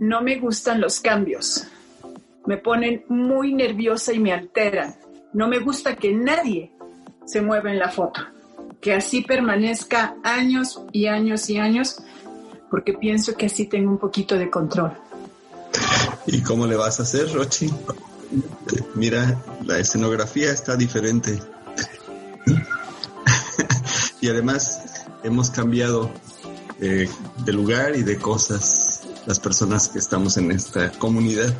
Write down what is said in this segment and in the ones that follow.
No me gustan los cambios. Me ponen muy nerviosa y me alteran. No me gusta que nadie se mueva en la foto. Que así permanezca años y años y años, porque pienso que así tengo un poquito de control. ¿Y cómo le vas a hacer, Rochi? Mira, la escenografía está diferente. y además hemos cambiado eh, de lugar y de cosas las personas que estamos en esta comunidad.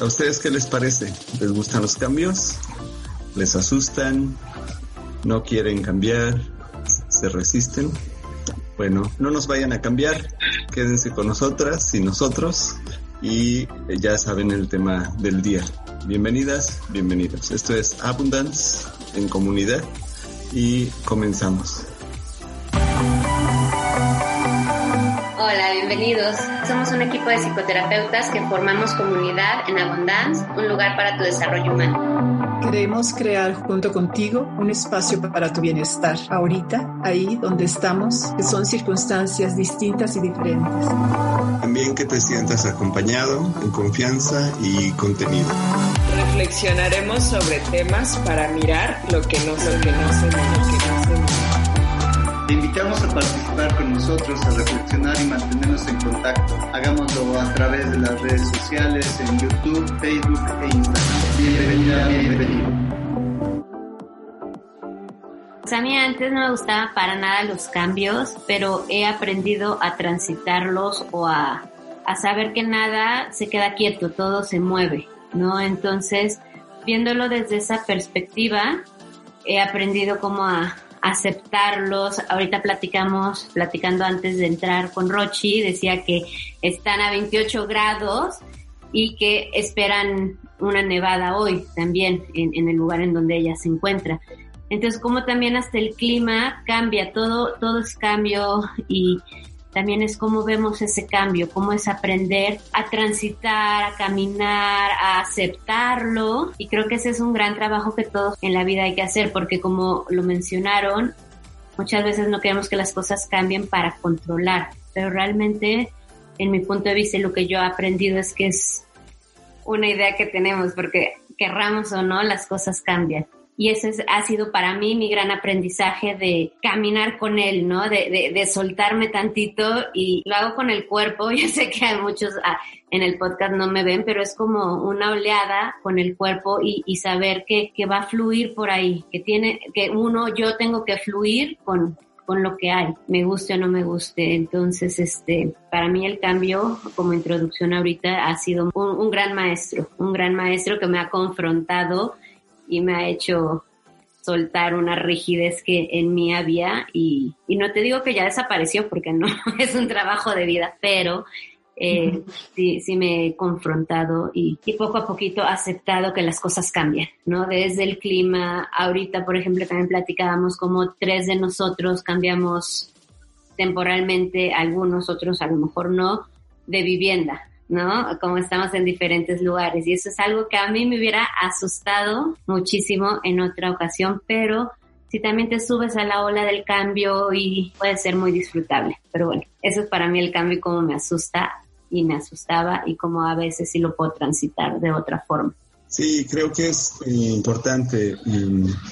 ¿A ustedes qué les parece? ¿Les gustan los cambios? ¿Les asustan? ¿No quieren cambiar? ¿Se resisten? Bueno, no nos vayan a cambiar, quédense con nosotras y nosotros y ya saben el tema del día. Bienvenidas, bienvenidos. Esto es Abundance en comunidad y comenzamos. Hola, bienvenidos. Somos un equipo de psicoterapeutas que formamos comunidad en Abundance, un lugar para tu desarrollo humano. Queremos crear junto contigo un espacio para tu bienestar, ahorita, ahí donde estamos, que son circunstancias distintas y diferentes. También que te sientas acompañado, en confianza y contenido. Reflexionaremos sobre temas para mirar lo que no, lo que no se mira, lo que no se. Te invitamos a participar con nosotros, a reflexionar y mantenernos en contacto. Hagámoslo a través de las redes sociales, en YouTube, Facebook e Instagram. Bienvenida, bienvenido. Pues a mí antes no me gustaban para nada los cambios, pero he aprendido a transitarlos o a, a saber que nada se queda quieto, todo se mueve, ¿no? Entonces, viéndolo desde esa perspectiva, he aprendido como a aceptarlos. Ahorita platicamos, platicando antes de entrar con Rochi, decía que están a 28 grados y que esperan una nevada hoy también en, en, el lugar en donde ella se encuentra. Entonces, como también hasta el clima cambia, todo, todo es cambio y también es cómo vemos ese cambio, cómo es aprender a transitar, a caminar, a aceptarlo. Y creo que ese es un gran trabajo que todos en la vida hay que hacer, porque como lo mencionaron, muchas veces no queremos que las cosas cambien para controlar, pero realmente, en mi punto de vista, lo que yo he aprendido es que es una idea que tenemos, porque querramos o no, las cosas cambian y ese es, ha sido para mí mi gran aprendizaje de caminar con él, ¿no? De, de, de, soltarme tantito y lo hago con el cuerpo. Yo sé que hay muchos ah, en el podcast no me ven, pero es como una oleada con el cuerpo y, y saber que, que, va a fluir por ahí, que tiene, que uno, yo tengo que fluir con, con lo que hay, me guste o no me guste. Entonces, este, para mí el cambio, como introducción ahorita, ha sido un, un gran maestro, un gran maestro que me ha confrontado y me ha hecho soltar una rigidez que en mí había y, y no te digo que ya desapareció porque no es un trabajo de vida, pero eh, sí, sí me he confrontado y, y, poco a poquito aceptado que las cosas cambian, ¿no? Desde el clima, ahorita por ejemplo también platicábamos como tres de nosotros cambiamos temporalmente, algunos otros a lo mejor no, de vivienda, ¿no? Como estamos en diferentes lugares. Y eso es algo que a mí me hubiera asustado muchísimo en otra ocasión, pero si también te subes a la ola del cambio y puede ser muy disfrutable. Pero bueno, eso es para mí el cambio y cómo me asusta y me asustaba y cómo a veces sí lo puedo transitar de otra forma. Sí, creo que es importante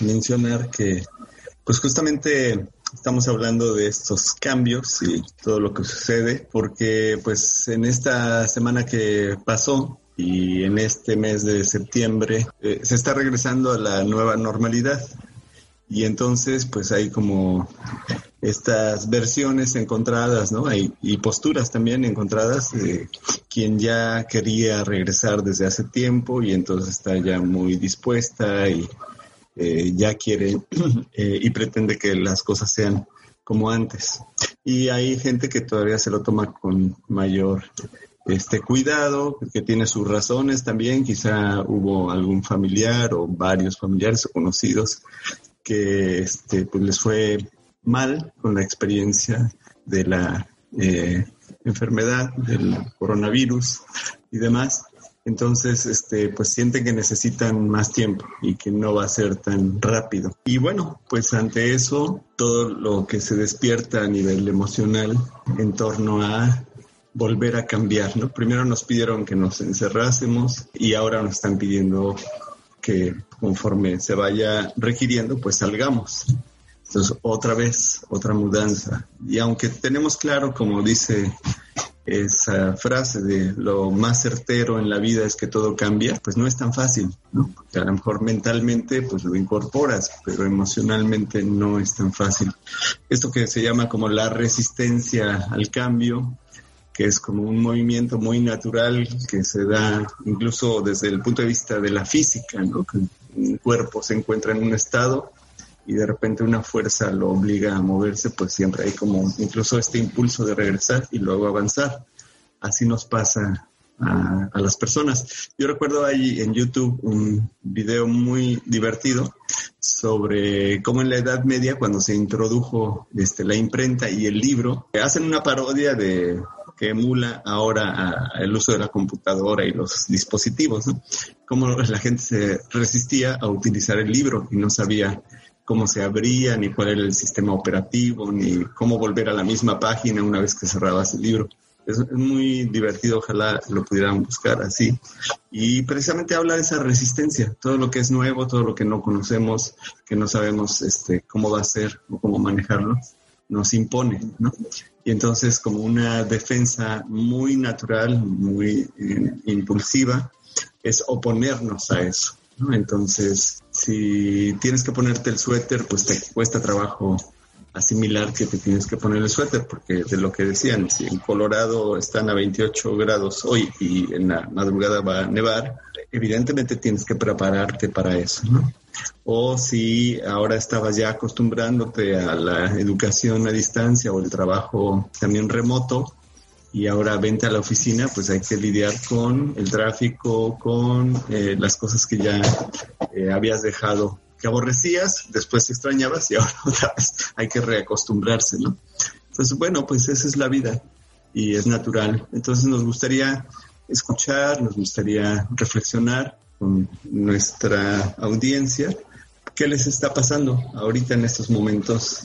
mencionar que pues justamente estamos hablando de estos cambios y todo lo que sucede, porque pues en esta semana que pasó y en este mes de septiembre eh, se está regresando a la nueva normalidad. Y entonces, pues hay como estas versiones encontradas, ¿no? Hay, y posturas también encontradas de quien ya quería regresar desde hace tiempo y entonces está ya muy dispuesta y eh, ya quiere eh, y pretende que las cosas sean como antes. Y hay gente que todavía se lo toma con mayor este cuidado, que tiene sus razones también, quizá hubo algún familiar o varios familiares o conocidos que este, pues les fue mal con la experiencia de la eh, enfermedad del coronavirus y demás. Entonces, este, pues sienten que necesitan más tiempo y que no va a ser tan rápido. Y bueno, pues ante eso, todo lo que se despierta a nivel emocional en torno a volver a cambiar, ¿no? Primero nos pidieron que nos encerrásemos y ahora nos están pidiendo que conforme se vaya requiriendo, pues salgamos. Entonces, otra vez, otra mudanza. Y aunque tenemos claro, como dice esa frase de lo más certero en la vida es que todo cambia, pues no es tan fácil, ¿no? Porque a lo mejor mentalmente pues lo incorporas, pero emocionalmente no es tan fácil. Esto que se llama como la resistencia al cambio, que es como un movimiento muy natural que se da incluso desde el punto de vista de la física, ¿no? Que un cuerpo se encuentra en un estado y de repente una fuerza lo obliga a moverse, pues siempre hay como incluso este impulso de regresar y luego avanzar. Así nos pasa a, las personas. Yo recuerdo ahí en YouTube un video muy divertido sobre cómo en la Edad Media, cuando se introdujo este, la imprenta y el libro, hacen una parodia de que emula ahora el uso de la computadora y los dispositivos, ¿no? Cómo la gente se resistía a utilizar el libro y no sabía cómo se abría, ni cuál era el sistema operativo, ni cómo volver a la misma página una vez que cerrabas el libro. Es, muy divertido, ojalá lo pudieran buscar así. Y precisamente habla de esa resistencia, todo lo que es nuevo, todo lo que no conocemos, que no sabemos este, cómo va a ser o cómo manejarlo, nos impone, ¿no? Y entonces como una defensa muy natural, muy eh, impulsiva, es oponernos a eso. Entonces, si tienes que ponerte el suéter, pues te cuesta trabajo asimilar que te tienes que poner el suéter, porque de lo que decían, si en Colorado están a 28 grados hoy y en la madrugada va a nevar, evidentemente tienes que prepararte para eso, ¿no? O si ahora estabas ya acostumbrándote a la educación a distancia o el trabajo también remoto, y ahora vente a la oficina, pues hay que lidiar con el tráfico, con eh, las cosas que ya eh, habías dejado, que aborrecías, después extrañabas y ahora otra vez hay que reacostumbrarse, ¿no? Entonces, bueno, pues esa es la vida y es natural. Entonces nos gustaría escuchar, nos gustaría reflexionar con nuestra audiencia qué les está pasando ahorita en estos momentos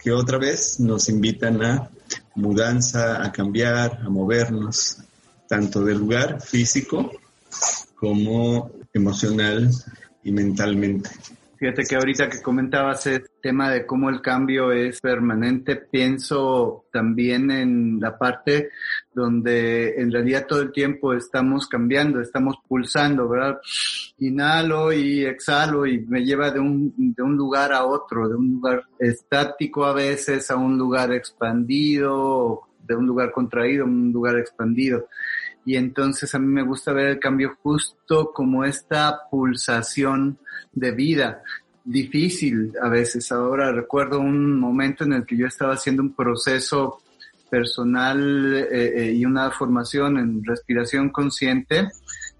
que otra vez nos invitan a mudanza, a cambiar, a movernos, tanto del lugar físico como emocional y mentalmente. Fíjate que ahorita que comentabas el tema de cómo el cambio es permanente, pienso también en la parte donde en realidad todo el tiempo estamos cambiando, estamos pulsando, ¿verdad? Inhalo y exhalo y me lleva de un, de un lugar a otro, de un lugar estático a veces a un lugar expandido, de un lugar contraído a un lugar expandido y entonces a mí me gusta ver el cambio justo como esta pulsación de vida difícil a veces. Ahora recuerdo un momento en el que yo estaba haciendo un proceso personal eh, eh, y una formación en respiración consciente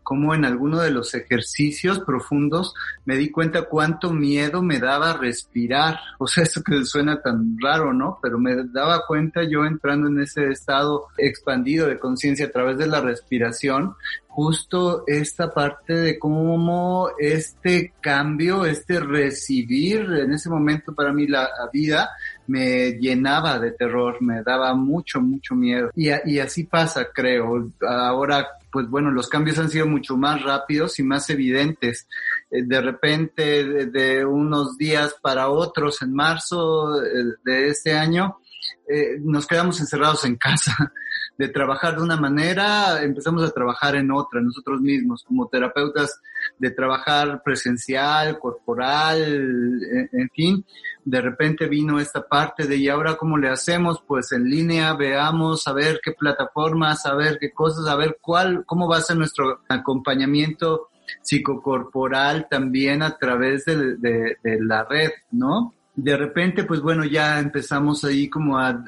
como en alguno de los ejercicios profundos me di cuenta cuánto miedo me daba respirar. O sea, esto que suena tan raro, ¿no? Pero me daba cuenta yo entrando en ese estado expandido de conciencia a través de la respiración, justo esta parte de cómo este cambio, este recibir, en ese momento para mí la vida me llenaba de terror, me daba mucho, mucho miedo. Y, y así pasa, creo. Ahora pues bueno, los cambios han sido mucho más rápidos y más evidentes. Eh, de repente, de, unos días para otros, en marzo eh, de este año, eh, nos quedamos encerrados en casa. De trabajar de una manera, empezamos a trabajar en otra, nosotros mismos, como terapeutas, de trabajar presencial, corporal, en fin, de repente vino esta parte de y ahora cómo le hacemos, pues en línea, veamos, a ver qué plataformas, a ver qué cosas, a ver cuál, cómo va a ser nuestro acompañamiento psicocorporal también a través de, la red, ¿no? De repente, pues bueno, ya empezamos ahí como a,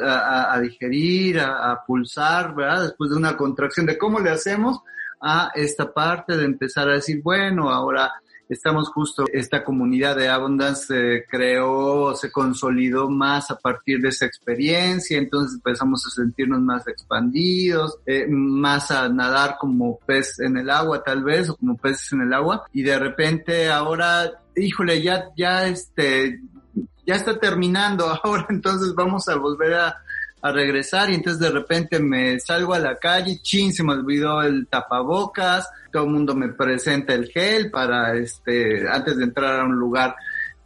a, digerir, a, a, pulsar, ¿verdad? Después de una contracción de cómo le hacemos a esta parte de empezar a decir, bueno, ahora estamos justo, esta comunidad de Abundance se creó, se consolidó más a partir de esa experiencia, entonces empezamos a sentirnos más expandidos, eh, más a nadar como pez en el agua tal vez, o como peces en el agua, y de repente ahora, híjole, ya, ya este, ya está terminando ahora, entonces vamos a volver a, a regresar y entonces de repente me salgo a la calle, chin, se me olvidó el tapabocas, todo el mundo me presenta el gel para este, antes de entrar a un lugar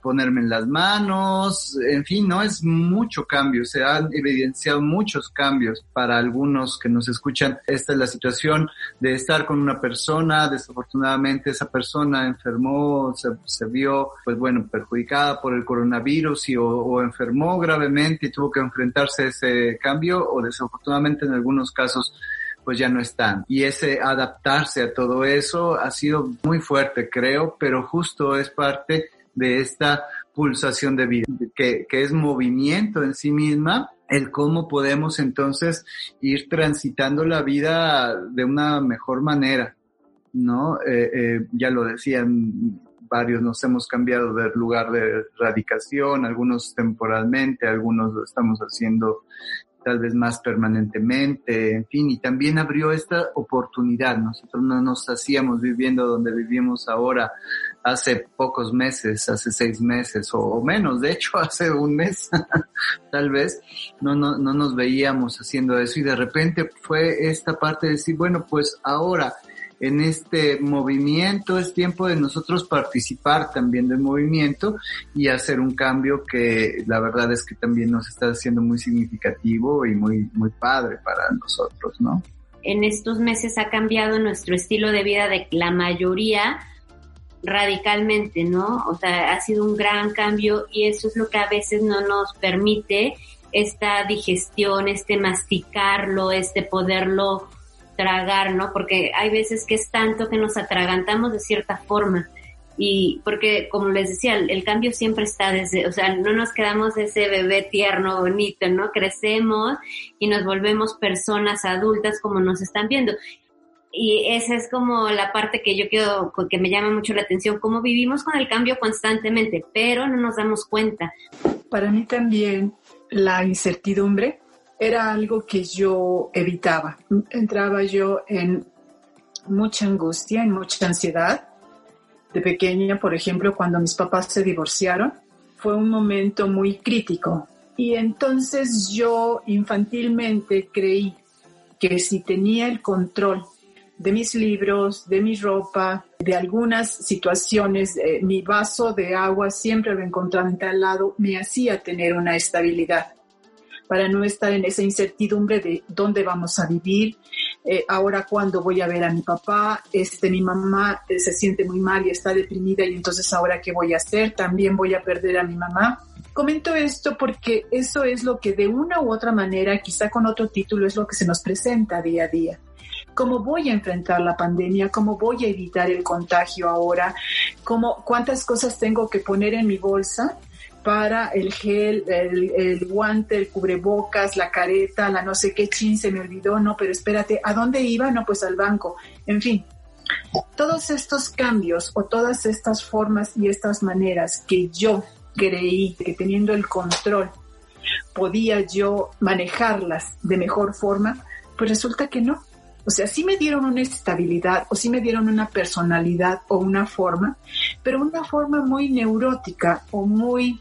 ponerme en las manos, en fin, no es mucho cambio, se han evidenciado muchos cambios para algunos que nos escuchan. Esta es la situación de estar con una persona, desafortunadamente esa persona enfermó, se, vio, pues bueno, perjudicada por el coronavirus y o, o enfermó gravemente y tuvo que enfrentarse a ese cambio o desafortunadamente en algunos casos pues ya no están. Y ese adaptarse a todo eso ha sido muy fuerte, creo, pero justo es parte de esta pulsación de vida, que, que es movimiento en sí misma, el cómo podemos entonces ir transitando la vida de una mejor manera, ¿no? Eh, eh, ya lo decían varios, nos hemos cambiado de lugar de radicación, algunos temporalmente, algunos lo estamos haciendo tal vez más permanentemente, en fin, y también abrió esta oportunidad. Nosotros no nos hacíamos viviendo donde vivimos ahora hace pocos meses, hace seis meses o, menos, de hecho hace un mes, tal vez, no, no, no nos veíamos haciendo eso y de repente fue esta parte de decir, bueno, pues ahora en este movimiento, es tiempo de nosotros participar también del movimiento y hacer un cambio que la verdad es que también nos está haciendo muy significativo y muy, muy padre para nosotros, ¿no? En estos meses ha cambiado nuestro estilo de vida de la mayoría radicalmente, ¿no? O sea, ha sido un gran cambio y eso es lo que a veces no nos permite esta digestión, este masticarlo, este poderlo tragar, ¿no? Porque hay veces que es tanto que nos atragantamos de cierta forma. Y porque, como les decía, el, cambio siempre está desde, o sea, no nos quedamos ese bebé tierno, bonito, ¿no? Crecemos y nos volvemos personas adultas como nos están viendo. Y esa es como la parte que yo quiero, que me llama mucho la atención, cómo vivimos con el cambio constantemente, pero no nos damos cuenta. Para mí también la incertidumbre era algo que yo evitaba. Entraba yo en mucha angustia, en mucha ansiedad. De pequeña, por ejemplo, cuando mis papás se divorciaron, fue un momento muy crítico. Y entonces yo infantilmente creí que si tenía el control de mis libros, de mi ropa, de algunas situaciones, eh, mi vaso de agua siempre lo encontraba en tal lado, me hacía tener una estabilidad para no estar en esa incertidumbre de dónde vamos a vivir, eh, ahora cuándo voy a ver a mi papá, este, mi mamá eh, se siente muy mal y está deprimida y entonces ahora qué voy a hacer, también voy a perder a mi mamá. Comento esto porque eso es lo que de una u otra manera, quizá con otro título, es lo que se nos presenta día a día. Cómo voy a enfrentar la pandemia, cómo voy a evitar el contagio ahora, cómo, cuántas cosas tengo que poner en mi bolsa para el gel, el, guante, el cubrebocas, la careta, la no sé qué chin, se me olvidó, no, pero espérate, ¿a dónde iba? No, pues al banco. En fin, todos estos cambios o todas estas formas y estas maneras que yo creí que teniendo el control podía yo manejarlas de mejor forma, pues resulta que no. O sea, sí me dieron una estabilidad o sí me dieron una personalidad o una forma, pero una forma muy neurótica o muy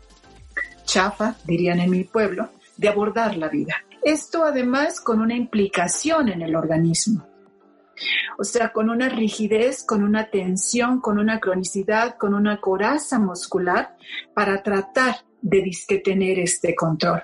chafa, dirían en mi pueblo, de abordar la vida. Esto además con una implicación en el organismo. O sea, con una rigidez, con una tensión, con una cronicidad, con una coraza muscular para tratar de disque tener este control.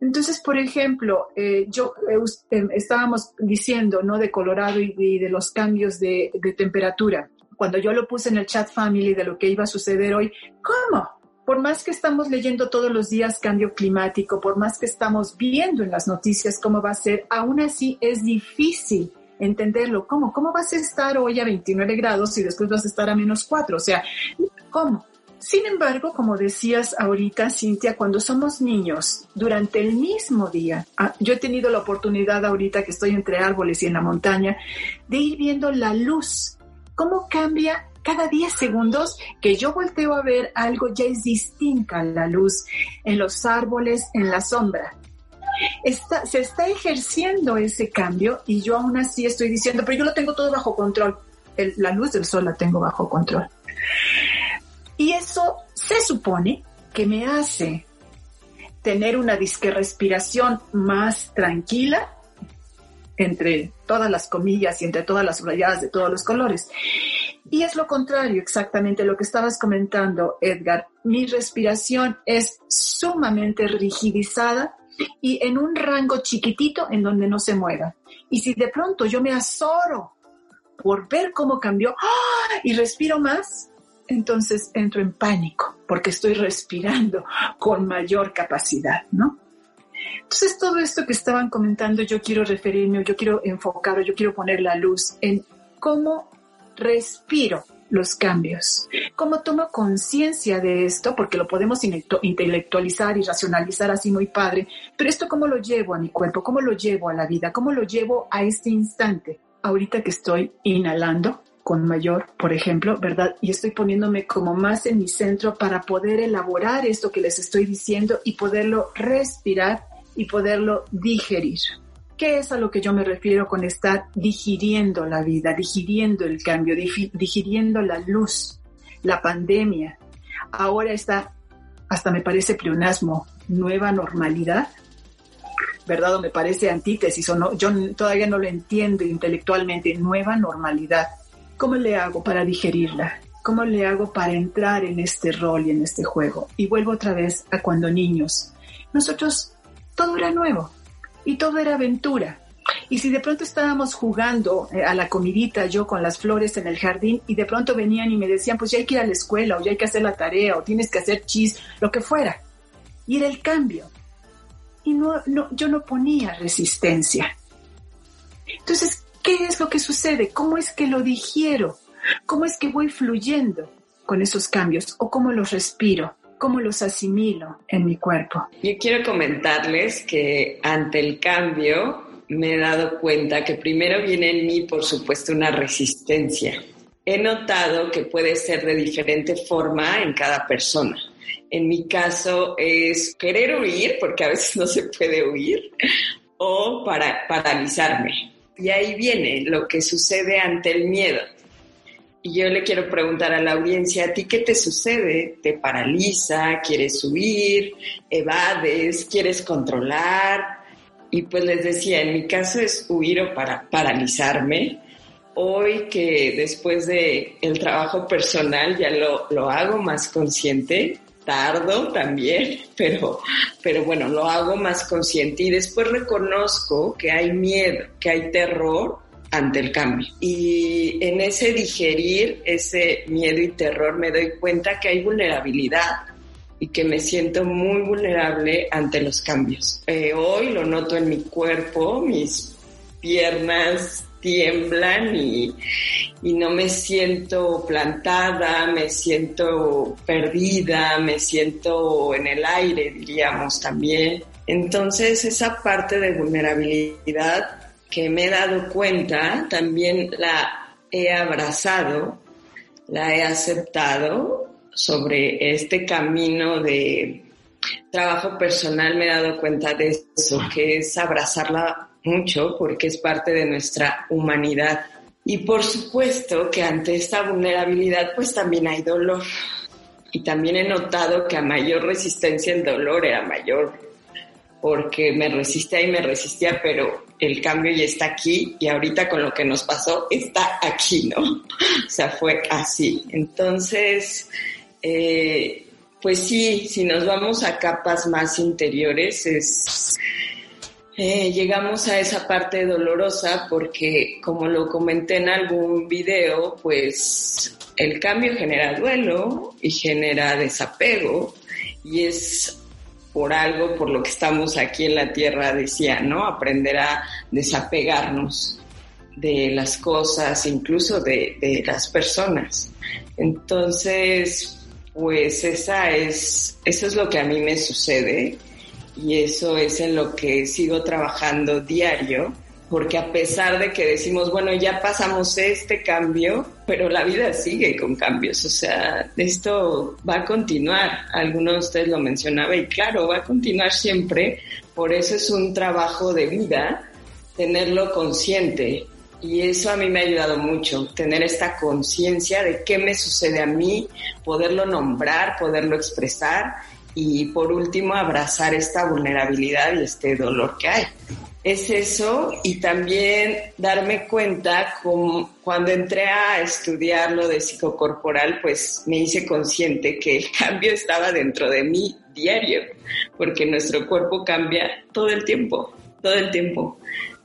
Entonces, por ejemplo, eh, yo eh, em, estábamos diciendo, ¿no? De Colorado y de, los cambios de, temperatura. Cuando yo lo puse en el chat family de lo que iba a suceder hoy, ¿cómo? Por más que estamos leyendo todos los días cambio climático, por más que estamos viendo en las noticias cómo va a ser, aún así es difícil entenderlo. ¿Cómo? ¿Cómo vas a estar hoy a 29 grados y después vas a estar a menos 4? O sea, ¿cómo? Sin embargo, como decías ahorita, Cintia, cuando somos niños, durante el mismo día, ah, yo he tenido la oportunidad ahorita que estoy entre árboles y en la montaña, de ir viendo la luz, cómo cambia cada 10 segundos que yo volteo a ver algo, ya es distinta la luz en los árboles, en la sombra. Se está ejerciendo ese cambio y yo aún así estoy diciendo, pero yo lo tengo todo bajo control. la luz del sol la tengo bajo control. Y eso se supone que me hace tener una disque respiración más tranquila entre todas las comillas y entre todas las rayadas de todos los colores. Y es lo contrario, exactamente lo que estabas comentando, Edgar. Mi respiración es sumamente rigidizada y en un rango chiquitito en donde no se mueva. Y si de pronto yo me azoro por ver cómo cambió ¡ah! y respiro más, entonces entro en pánico porque estoy respirando con mayor capacidad, ¿no? Entonces todo esto que estaban comentando yo quiero referirme, yo quiero enfocar, yo quiero poner la luz en cómo respiro los cambios. Cómo tomo conciencia de esto, porque lo podemos intelectualizar y racionalizar así muy padre, pero esto cómo lo llevo a mi cuerpo, cómo lo llevo a la vida, cómo lo llevo a este instante, ahorita que estoy inhalando, con mayor, por ejemplo, ¿verdad? Y estoy poniéndome como más en mi centro para poder elaborar esto que les estoy diciendo y poderlo respirar y poderlo digerir. ¿Qué es a lo que yo me refiero con estar digiriendo la vida, digiriendo el cambio, digiriendo la luz, la pandemia? Ahora está, hasta me parece pleonasmo, nueva normalidad, ¿verdad? O me parece antítesis, o no, yo todavía no lo entiendo intelectualmente, nueva normalidad ¿Cómo le hago para digerirla? ¿Cómo le hago para entrar en este rol y en este juego? Y vuelvo otra vez a cuando niños. Nosotros, todo era nuevo y todo era aventura. Y si de pronto estábamos jugando eh, a la comidita, yo con las flores en el jardín, y de pronto venían y me decían, pues ya hay que ir a la escuela, o ya hay que hacer la tarea, o tienes que hacer chis, lo que fuera. Y era el cambio. Y no, no, yo no ponía resistencia. Entonces, ¿Qué es lo que sucede? ¿Cómo es que lo digiero? ¿Cómo es que voy fluyendo con esos cambios? ¿O cómo los respiro? ¿Cómo los asimilo en mi cuerpo? Yo quiero comentarles que ante el cambio me he dado cuenta que primero viene en mí, por supuesto, una resistencia. He notado que puede ser de diferente forma en cada persona. En mi caso es querer huir, porque a veces no se puede huir, o para paralizarme. Y ahí viene lo que sucede ante el miedo. Y yo le quiero preguntar a la audiencia, ¿a ti qué te sucede? ¿Te paraliza? ¿Quieres huir? ¿Evades? ¿Quieres controlar? Y pues les decía, en mi caso es huir o para paralizarme. Hoy que después de el trabajo personal ya lo, lo hago más consciente, tardo también, pero, pero bueno, lo hago más consciente y después reconozco que hay miedo, que hay terror ante el cambio. Y en ese digerir ese miedo y terror me doy cuenta que hay vulnerabilidad y que me siento muy vulnerable ante los cambios. Eh, hoy lo noto en mi cuerpo, mis piernas tiemblan y, no me siento plantada, me siento perdida, me siento en el aire, diríamos también. Entonces esa parte de vulnerabilidad que me he dado cuenta, también la he abrazado, la he aceptado sobre este camino de trabajo personal, me he dado cuenta de eso, que es abrazarla mucho porque es parte de nuestra humanidad. Y por supuesto que ante esta vulnerabilidad pues también hay dolor. Y también he notado que a mayor resistencia el dolor era mayor, porque me resistía y me resistía, pero el cambio ya está aquí y ahorita con lo que nos pasó está aquí, ¿no? O sea, fue así. Entonces, eh, pues sí, si nos vamos a capas más interiores, es eh, llegamos a esa parte dolorosa porque, como lo comenté en algún video, pues el cambio genera duelo y genera desapego y es por algo por lo que estamos aquí en la tierra, decía, ¿no? Aprender a desapegarnos de las cosas, incluso de, de las personas. Entonces, pues esa es, eso es lo que a mí me sucede y eso es en lo que sigo trabajando diario, porque a pesar de que decimos, bueno, ya pasamos este cambio, pero la vida sigue con cambios, o sea, esto va a continuar, algunos de ustedes lo mencionaba y claro, va a continuar siempre, por eso es un trabajo de vida tenerlo consciente. Y eso a mí me ha ayudado mucho, tener esta conciencia de qué me sucede a mí, poderlo nombrar, poderlo expresar y por último abrazar esta vulnerabilidad y este dolor que hay. Es eso y también darme cuenta como cuando entré a estudiar lo de psicocorporal, pues me hice consciente que el cambio estaba dentro de mí diario, porque nuestro cuerpo cambia todo el tiempo, todo el tiempo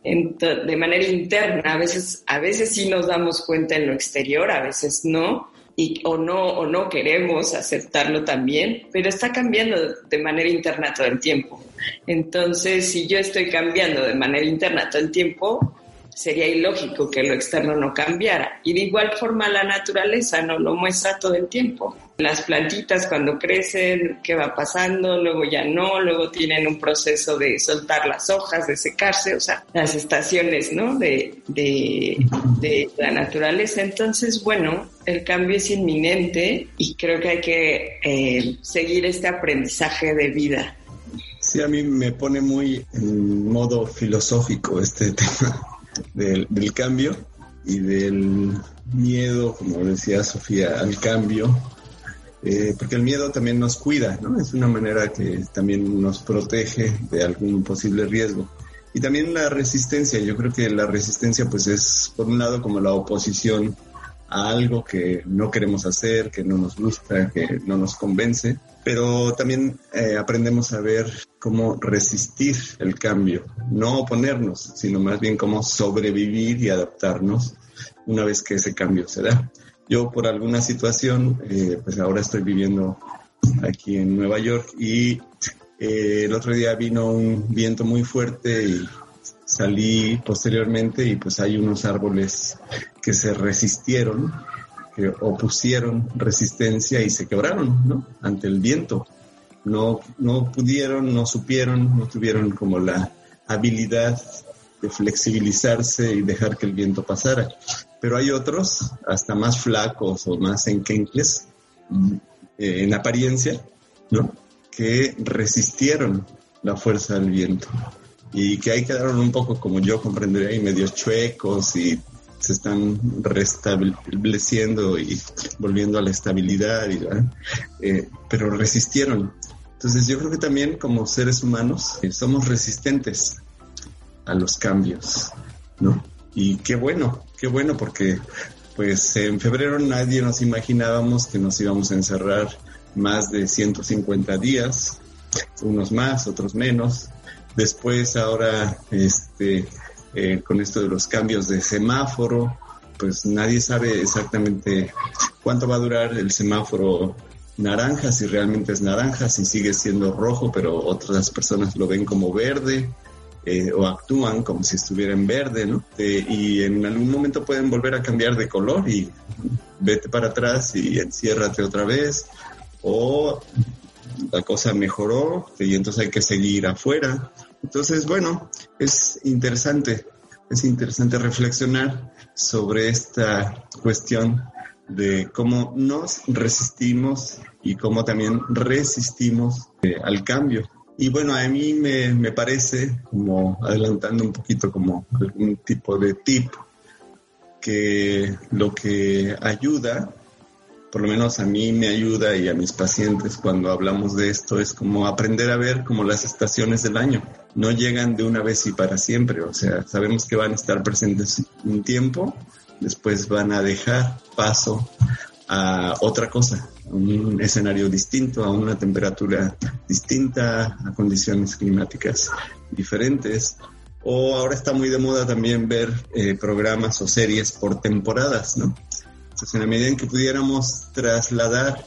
de manera interna. A veces, a veces sí nos damos cuenta en lo exterior, a veces no, y, o no, o no queremos aceptarlo también, pero está cambiando de manera interna todo el tiempo. Entonces, si yo estoy cambiando de manera interna todo el tiempo, sería ilógico que lo externo no cambiara. Y de igual forma la naturaleza no lo muestra todo el tiempo. Las plantitas cuando crecen, ¿qué va pasando? Luego ya no, luego tienen un proceso de soltar las hojas, de secarse, o sea, las estaciones, ¿no? De, de, la naturaleza. Entonces, bueno, el cambio es inminente y creo que hay que eh, seguir este aprendizaje de vida. Sí, a mí me pone muy en modo filosófico este tema del cambio y del miedo, como decía Sofía, al cambio eh, porque el miedo también nos cuida, ¿no? Es una manera que también nos protege de algún posible riesgo. Y también la resistencia, yo creo que la resistencia pues es por un lado como la oposición a algo que no queremos hacer, que no nos gusta, que no nos convence, pero también eh, aprendemos a ver cómo resistir el cambio, no oponernos, sino más bien cómo sobrevivir y adaptarnos una vez que ese cambio se da. Yo por alguna situación, eh, pues ahora estoy viviendo aquí en Nueva York y eh, el otro día vino un viento muy fuerte y salí posteriormente y pues hay unos árboles que se resistieron, que opusieron resistencia y se quebraron, ¿no? Ante el viento. No, no pudieron, no supieron, no tuvieron como la habilidad de flexibilizarse y dejar que el viento pasara pero hay otros, hasta más flacos o más enquencles, eh, en apariencia, ¿no? que resistieron la fuerza del viento y que ahí quedaron un poco, como yo comprendería, y medio chuecos y se están restableciendo y volviendo a la estabilidad, eh, pero resistieron. Entonces yo creo que también como seres humanos eh, somos resistentes a los cambios, ¿no? Y qué bueno, qué bueno porque pues en febrero nadie nos imaginábamos que nos íbamos a encerrar más de 150 días, unos más, otros menos. Después ahora este eh, con esto de los cambios de semáforo, pues nadie sabe exactamente cuánto va a durar el semáforo naranja, si realmente es naranja, si sigue siendo rojo, pero otras personas lo ven como verde. Eh, o actúan como si estuviera en verde, ¿no? Eh, y en algún momento pueden volver a cambiar de color y vete para atrás y enciérrate otra vez, o la cosa mejoró y entonces hay que seguir afuera. Entonces, bueno, es interesante, es interesante reflexionar sobre esta cuestión de cómo nos resistimos y cómo también resistimos eh, al cambio. Y bueno, a mí me, me parece, como adelantando un poquito como algún tipo de tip, que lo que ayuda, por lo menos a mí me ayuda y a mis pacientes cuando hablamos de esto, es como aprender a ver como las estaciones del año. No llegan de una vez y para siempre, o sea, sabemos que van a estar presentes un tiempo, después van a dejar paso a otra cosa, un escenario distinto, a una temperatura distinta, a condiciones climáticas diferentes. O ahora está muy de moda también ver eh, programas o series por temporadas, ¿no? Entonces, en la medida en que pudiéramos trasladar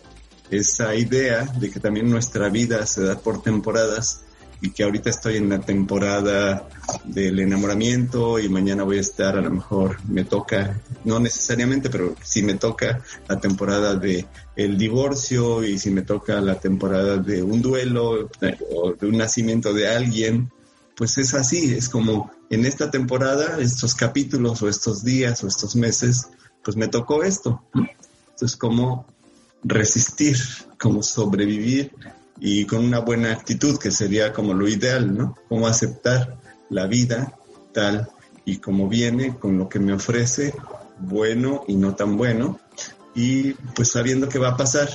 esa idea de que también nuestra vida se da por temporadas y que ahorita estoy en la temporada del enamoramiento y mañana voy a estar, a lo mejor me toca, no necesariamente, pero si me toca la temporada de el divorcio y si me toca la temporada de un duelo o de un nacimiento de alguien, pues es así, es como en esta temporada, estos capítulos o estos días o estos meses, pues me tocó esto. Entonces, como resistir, como sobrevivir y con una buena actitud, que sería como lo ideal, ¿no? Cómo aceptar la vida tal y como viene, con lo que me ofrece, bueno y no tan bueno, y pues sabiendo que va a pasar,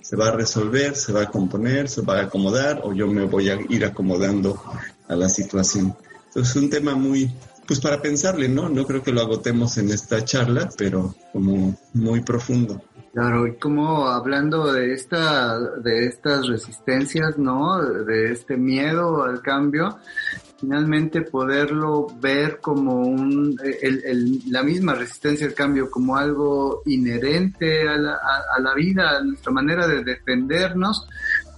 se va a resolver, se va a componer, se va a acomodar o yo me voy a ir acomodando a la situación. Entonces es un tema muy, pues para pensarle, ¿no? No creo que lo agotemos en esta charla, pero como muy profundo. Claro, y como hablando de esta, de estas resistencias, ¿no? De este miedo al cambio, finalmente poderlo ver como un, el, la misma resistencia al cambio como algo inherente a la, a la vida, a nuestra manera de defendernos,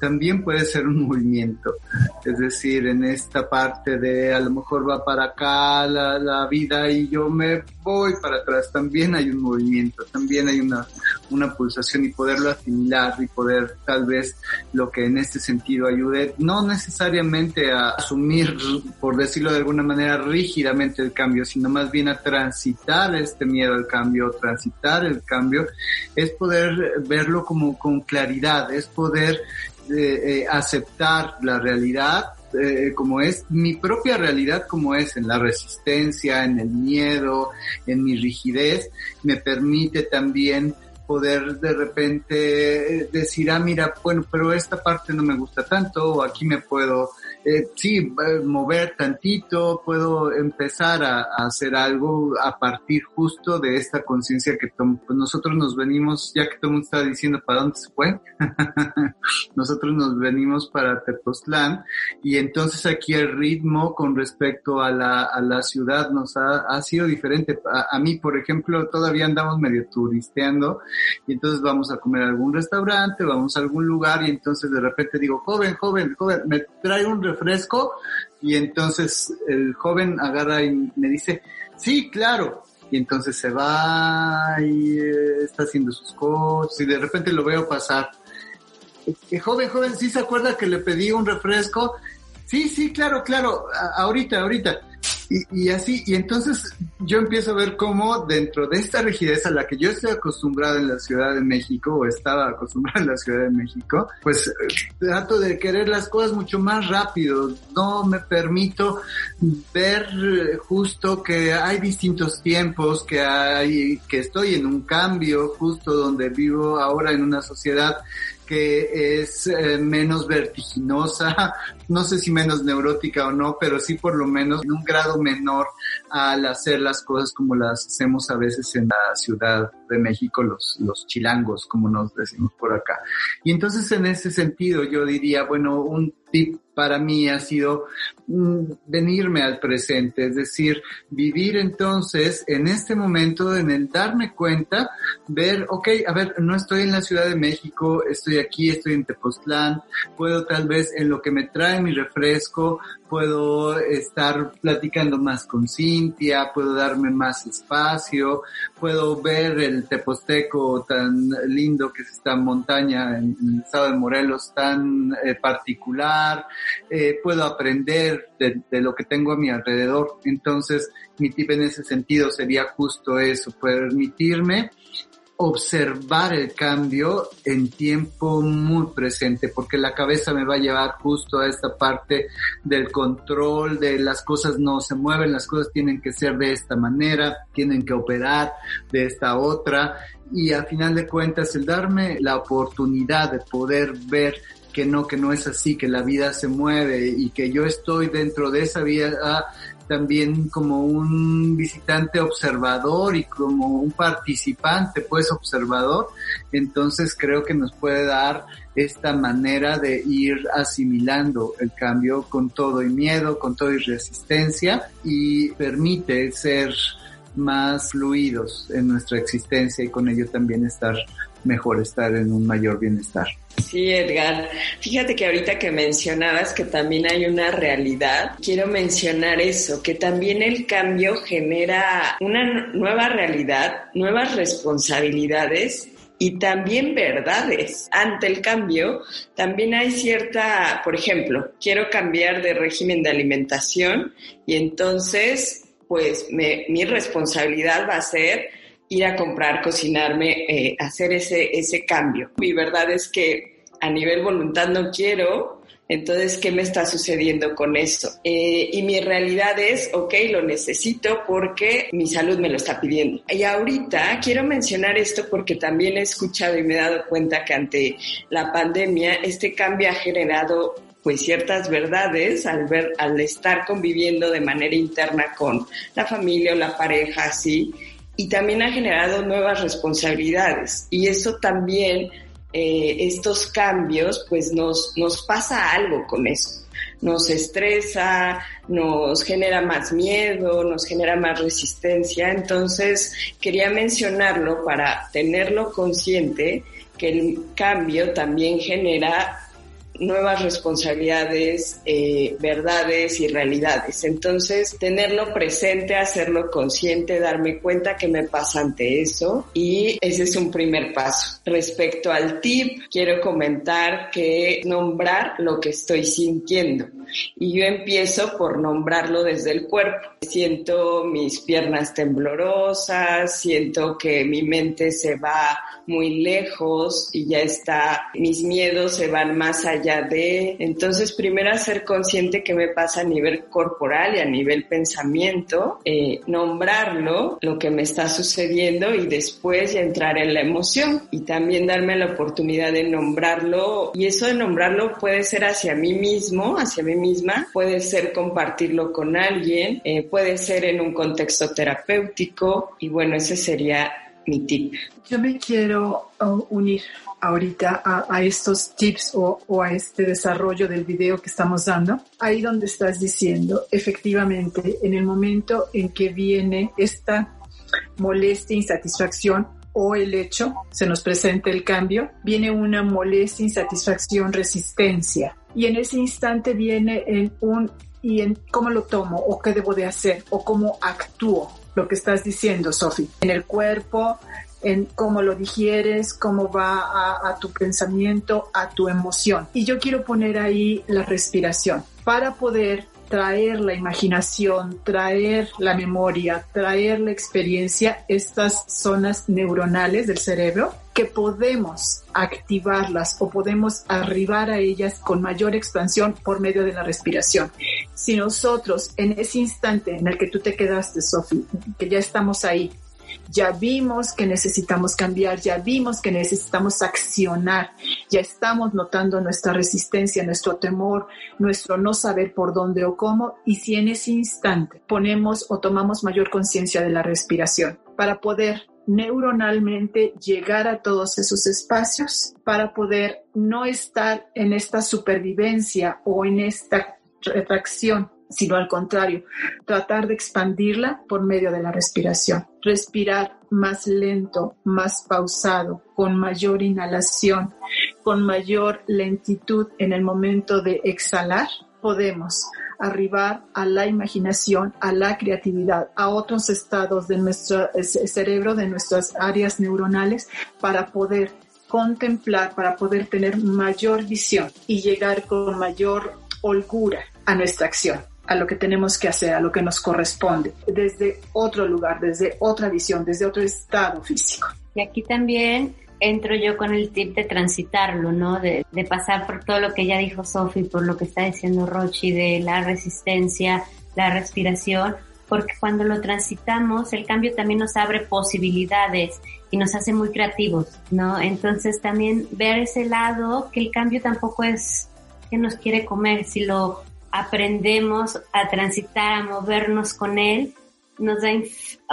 también puede ser un movimiento. Es decir, en esta parte de a lo mejor va para acá la, la vida y yo me voy para atrás, también hay un movimiento, también hay una, una pulsación y poderlo asimilar y poder tal vez lo que en este sentido ayude, no necesariamente a asumir, por decirlo de alguna manera, rígidamente el cambio, sino más bien a transitar este miedo al cambio, transitar el cambio, es poder verlo como con claridad, es poder eh, aceptar la realidad eh, como es, mi propia realidad como es, en la resistencia, en el miedo, en mi rigidez, me permite también poder de repente decir, ah, mira, bueno, pero esta parte no me gusta tanto, o aquí me puedo eh, sí, eh, mover tantito, puedo empezar a, hacer algo a partir justo de esta conciencia que pues nosotros nos venimos, ya que todo el mundo está diciendo para dónde se fue, nosotros nos venimos para Tepoztlán y entonces aquí el ritmo con respecto a la, a la ciudad nos ha, ha sido diferente. A, a, mí, por ejemplo, todavía andamos medio turisteando y entonces vamos a comer a algún restaurante, vamos a algún lugar y entonces de repente digo, joven, joven, joven, me trae un refresco y entonces el joven agarra y me dice, sí, claro. Y entonces se va y eh, está haciendo sus cosas y de repente lo veo pasar. Eh, joven, joven, ¿sí se acuerda que le pedí un refresco? Sí, sí, claro, claro, ahorita, ahorita. Y, así, y entonces yo empiezo a ver cómo dentro de esta rigidez a la que yo estoy acostumbrado en la Ciudad de México, o estaba acostumbrado en la Ciudad de México, pues trato de querer las cosas mucho más rápido. No me permito ver justo que hay distintos tiempos, que hay, que estoy en un cambio justo donde vivo ahora en una sociedad que es eh, menos vertiginosa, no sé si menos neurótica o no, pero sí por lo menos en un grado menor al hacer las cosas como las hacemos a veces en la Ciudad de México, los, los chilangos, como nos decimos por acá. Y entonces en ese sentido yo diría, bueno, un para mí ha sido mm, venirme al presente, es decir, vivir entonces en este momento, en el darme cuenta, ver, ok, a ver, no estoy en la Ciudad de México, estoy aquí, estoy en Tepoztlán, puedo tal vez en lo que me trae mi refresco, puedo estar platicando más con Cintia, puedo darme más espacio, puedo ver el Teposteco tan lindo que es esta montaña en, el estado de Morelos tan eh, particular, eh, puedo aprender de, de, lo que tengo a mi alrededor. Entonces, mi tip en ese sentido sería justo eso, permitirme observar el cambio en tiempo muy presente, porque la cabeza me va a llevar justo a esta parte del control, de las cosas no se mueven, las cosas tienen que ser de esta manera, tienen que operar de esta otra, y a final de cuentas el darme la oportunidad de poder ver que no, que no es así, que la vida se mueve y que yo estoy dentro de esa vida también como un visitante observador y como un participante, pues observador, entonces creo que nos puede dar esta manera de ir asimilando el cambio con todo y miedo, con todo y resistencia y permite ser más fluidos en nuestra existencia y con ello también estar mejor, estar en un mayor bienestar. Sí, Edgar. Fíjate que ahorita que mencionabas que también hay una realidad, quiero mencionar eso, que también el cambio genera una nueva realidad, nuevas responsabilidades y también verdades. Ante el cambio, también hay cierta, por ejemplo, quiero cambiar de régimen de alimentación y entonces, pues mi responsabilidad va a ser ir a comprar, cocinarme, eh, hacer ese, ese cambio. Mi verdad es que a nivel voluntad no quiero, entonces, ¿qué me está sucediendo con eso? Eh, y mi realidad es, ok, lo necesito porque mi salud me lo está pidiendo. Y ahorita quiero mencionar esto porque también he escuchado y me he dado cuenta que ante la pandemia este cambio ha generado pues ciertas verdades al ver, al estar conviviendo de manera interna con la familia o la pareja, así, y también ha generado nuevas responsabilidades. Y eso también, eh, estos cambios, pues nos, nos pasa algo con eso. Nos estresa, nos genera más miedo, nos genera más resistencia. Entonces, quería mencionarlo para tenerlo consciente que el cambio también genera nuevas responsabilidades, eh, verdades y realidades. Entonces, tenerlo presente, hacerlo consciente, darme cuenta que me pasa ante eso y ese es un primer paso. Respecto al tip, quiero comentar que nombrar lo que estoy sintiendo. Y yo empiezo por nombrarlo desde el cuerpo. Siento mis piernas temblorosas, siento que mi mente se va muy lejos y ya está, mis miedos se van más allá de, entonces primero ser consciente que me pasa a nivel corporal y a nivel pensamiento, eh, nombrarlo, lo que me está sucediendo y después ya entrar en la emoción y también darme la oportunidad de nombrarlo y eso de nombrarlo puede ser hacia mí mismo, hacia mí misma, puede ser compartirlo con alguien, eh, puede ser en un contexto terapéutico y bueno, ese sería mi tip. Yo me quiero uh, unir ahorita a, estos tips o, a este desarrollo del video que estamos dando. Ahí donde estás diciendo, efectivamente, en el momento en que viene esta molestia, insatisfacción o el hecho, se nos presenta el cambio, viene una molestia, insatisfacción, resistencia. Y en ese instante viene el un y en cómo lo tomo o qué debo de hacer o cómo actúo lo que estás diciendo, Sofi, en el cuerpo, en cómo lo digieres, cómo va a, tu pensamiento, a tu emoción. Y yo quiero poner ahí la respiración para poder traer la imaginación, traer la memoria, traer la experiencia, estas zonas neuronales del cerebro, que podemos activarlas o podemos arribar a ellas con mayor expansión por medio de la respiración. Si nosotros en ese instante en el que tú te quedaste, Sofi, que ya estamos ahí, ya vimos que necesitamos cambiar, ya vimos que necesitamos accionar, ya estamos notando nuestra resistencia, nuestro temor, nuestro no saber por dónde o cómo, y si en ese instante ponemos o tomamos mayor conciencia de la respiración para poder neuronalmente llegar a todos esos espacios para poder no estar en esta supervivencia o en esta retracción sino al contrario, tratar de expandirla por medio de la respiración. Respirar más lento, más pausado, con mayor inhalación, con mayor lentitud en el momento de exhalar, podemos arribar a la imaginación, a la creatividad, a otros estados de nuestro cerebro, de nuestras áreas neuronales, para poder contemplar, para poder tener mayor visión y llegar con mayor holgura a nuestra acción a lo que tenemos que hacer, a lo que nos corresponde, desde otro lugar, desde otra visión, desde otro estado físico. Y aquí también entro yo con el tip de transitarlo, ¿no? De, de pasar por todo lo que ya dijo Sofi, por lo que está diciendo Rochi, de la resistencia, la respiración, porque cuando lo transitamos, el cambio también nos abre posibilidades y nos hace muy creativos, ¿no? Entonces también ver ese lado, que el cambio tampoco es que nos quiere comer, si lo aprendemos a transitar, a movernos con él, nos da,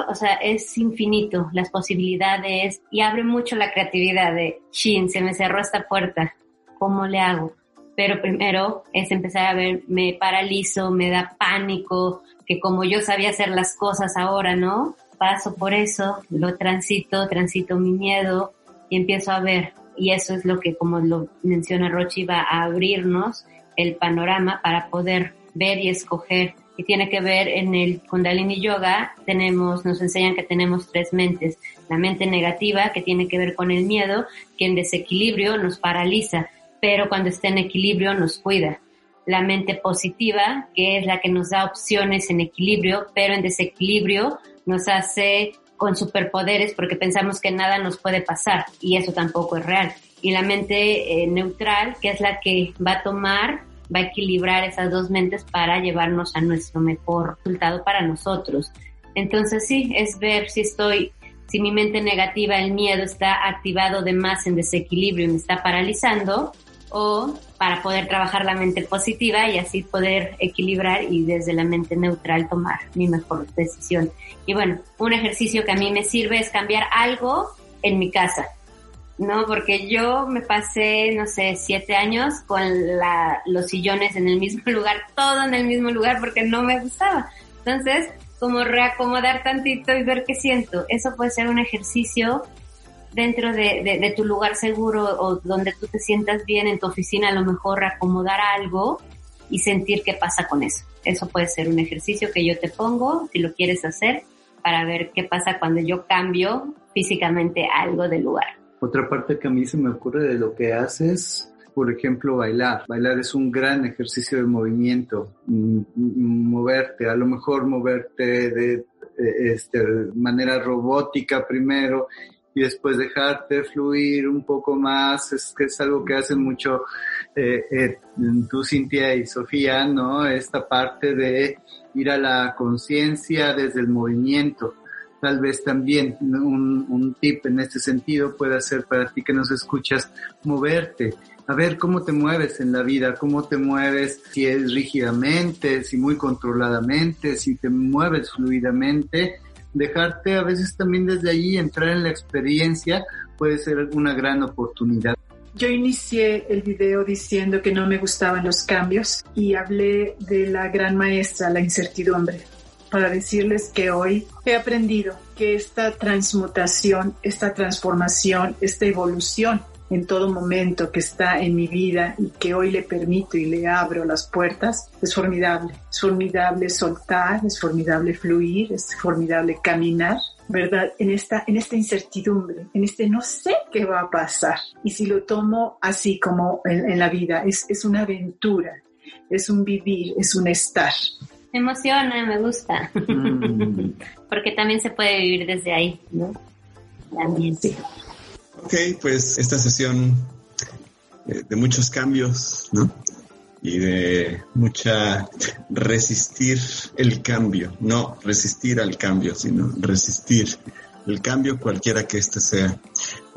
o sea, es infinito las posibilidades y abre mucho la creatividad de, chin, se me cerró esta puerta, ¿cómo le hago? Pero primero es empezar a ver, me paralizo, me da pánico, que como yo sabía hacer las cosas ahora, ¿no? Paso por eso, lo transito, transito mi miedo y empiezo a ver. Y eso es lo que, como lo menciona Rochi, va a abrirnos el panorama para poder ver y escoger. Y tiene que ver en el Kundalini Yoga, tenemos, nos enseñan que tenemos tres mentes. La mente negativa, que tiene que ver con el miedo, que en desequilibrio nos paraliza, pero cuando está en equilibrio nos cuida. La mente positiva, que es la que nos da opciones en equilibrio, pero en desequilibrio nos hace con superpoderes porque pensamos que nada nos puede pasar y eso tampoco es real. Y la mente eh, neutral, que es la que va a tomar, va a equilibrar esas dos mentes para llevarnos a nuestro mejor resultado para nosotros. Entonces sí, es ver si estoy, si mi mente negativa, el miedo está activado de más en desequilibrio y me está paralizando, o para poder trabajar la mente positiva y así poder equilibrar y desde la mente neutral tomar mi mejor decisión. Y bueno, un ejercicio que a mí me sirve es cambiar algo en mi casa, ¿no? Porque yo me pasé, no sé, siete años con la, los sillones en el mismo lugar, todo en el mismo lugar porque no me gustaba. Entonces, como reacomodar tantito y ver qué siento. Eso puede ser un ejercicio dentro de, tu lugar seguro o donde tú te sientas bien en tu oficina, a lo mejor acomodar algo y sentir qué pasa con eso. Eso puede ser un ejercicio que yo te pongo, si lo quieres hacer, para ver qué pasa cuando yo cambio físicamente algo del lugar. Otra parte que a mí se me ocurre de lo que haces, por ejemplo, bailar. Bailar es un gran ejercicio de movimiento, mm, mm, moverte, a lo mejor moverte de eh, este, manera robótica primero y después dejarte fluir un poco más, es que es algo que hacen mucho eh, eh, tú, Cintia y Sofía, ¿no? Esta parte de ir a la conciencia desde el movimiento. Tal vez también un, un tip en este sentido puede ser para ti que nos escuchas, moverte, a ver cómo te mueves en la vida, cómo te mueves, si es rígidamente, si muy controladamente, si te mueves fluidamente, dejarte a veces también desde allí entrar en la experiencia puede ser una gran oportunidad. Yo inicié el video diciendo que no me gustaban los cambios y hablé de la gran maestra, la incertidumbre, para decirles que hoy he aprendido que esta transmutación, esta transformación, esta evolución en todo momento que está en mi vida y que hoy le permito y le abro las puertas, es formidable. Es formidable soltar, es formidable fluir, es formidable caminar, ¿verdad? En esta, en esta incertidumbre, en este no sé qué va a pasar. Y si lo tomo así como en, la vida, es, es una aventura, es un vivir, es un estar. Me emociona, me gusta. Mm. Porque también se puede vivir desde ahí, ¿no? También. Sí. Ok, pues esta sesión eh, de muchos cambios, ¿no? Y de mucha resistir el cambio, no resistir al cambio, sino resistir el cambio cualquiera que éste sea.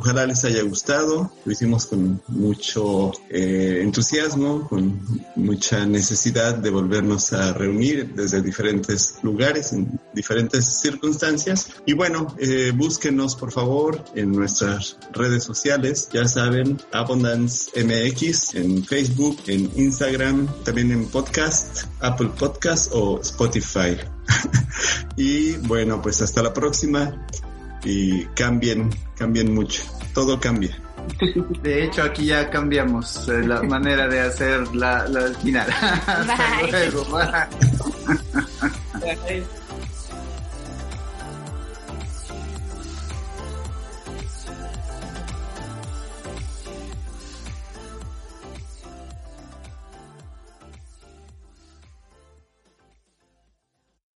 Ojalá les haya gustado, lo hicimos con mucho eh, entusiasmo, con mucha necesidad de volvernos a reunir desde diferentes lugares, en diferentes circunstancias. Y bueno, eh, búsquenos por favor en nuestras redes sociales, ya saben, Abundance MX en Facebook, en Instagram, también en podcast, Apple Podcast o Spotify. y bueno, pues hasta la próxima y cambien, cambien mucho, todo cambia. De hecho, aquí ya cambiamos eh, la manera de hacer la, la final. Hasta luego.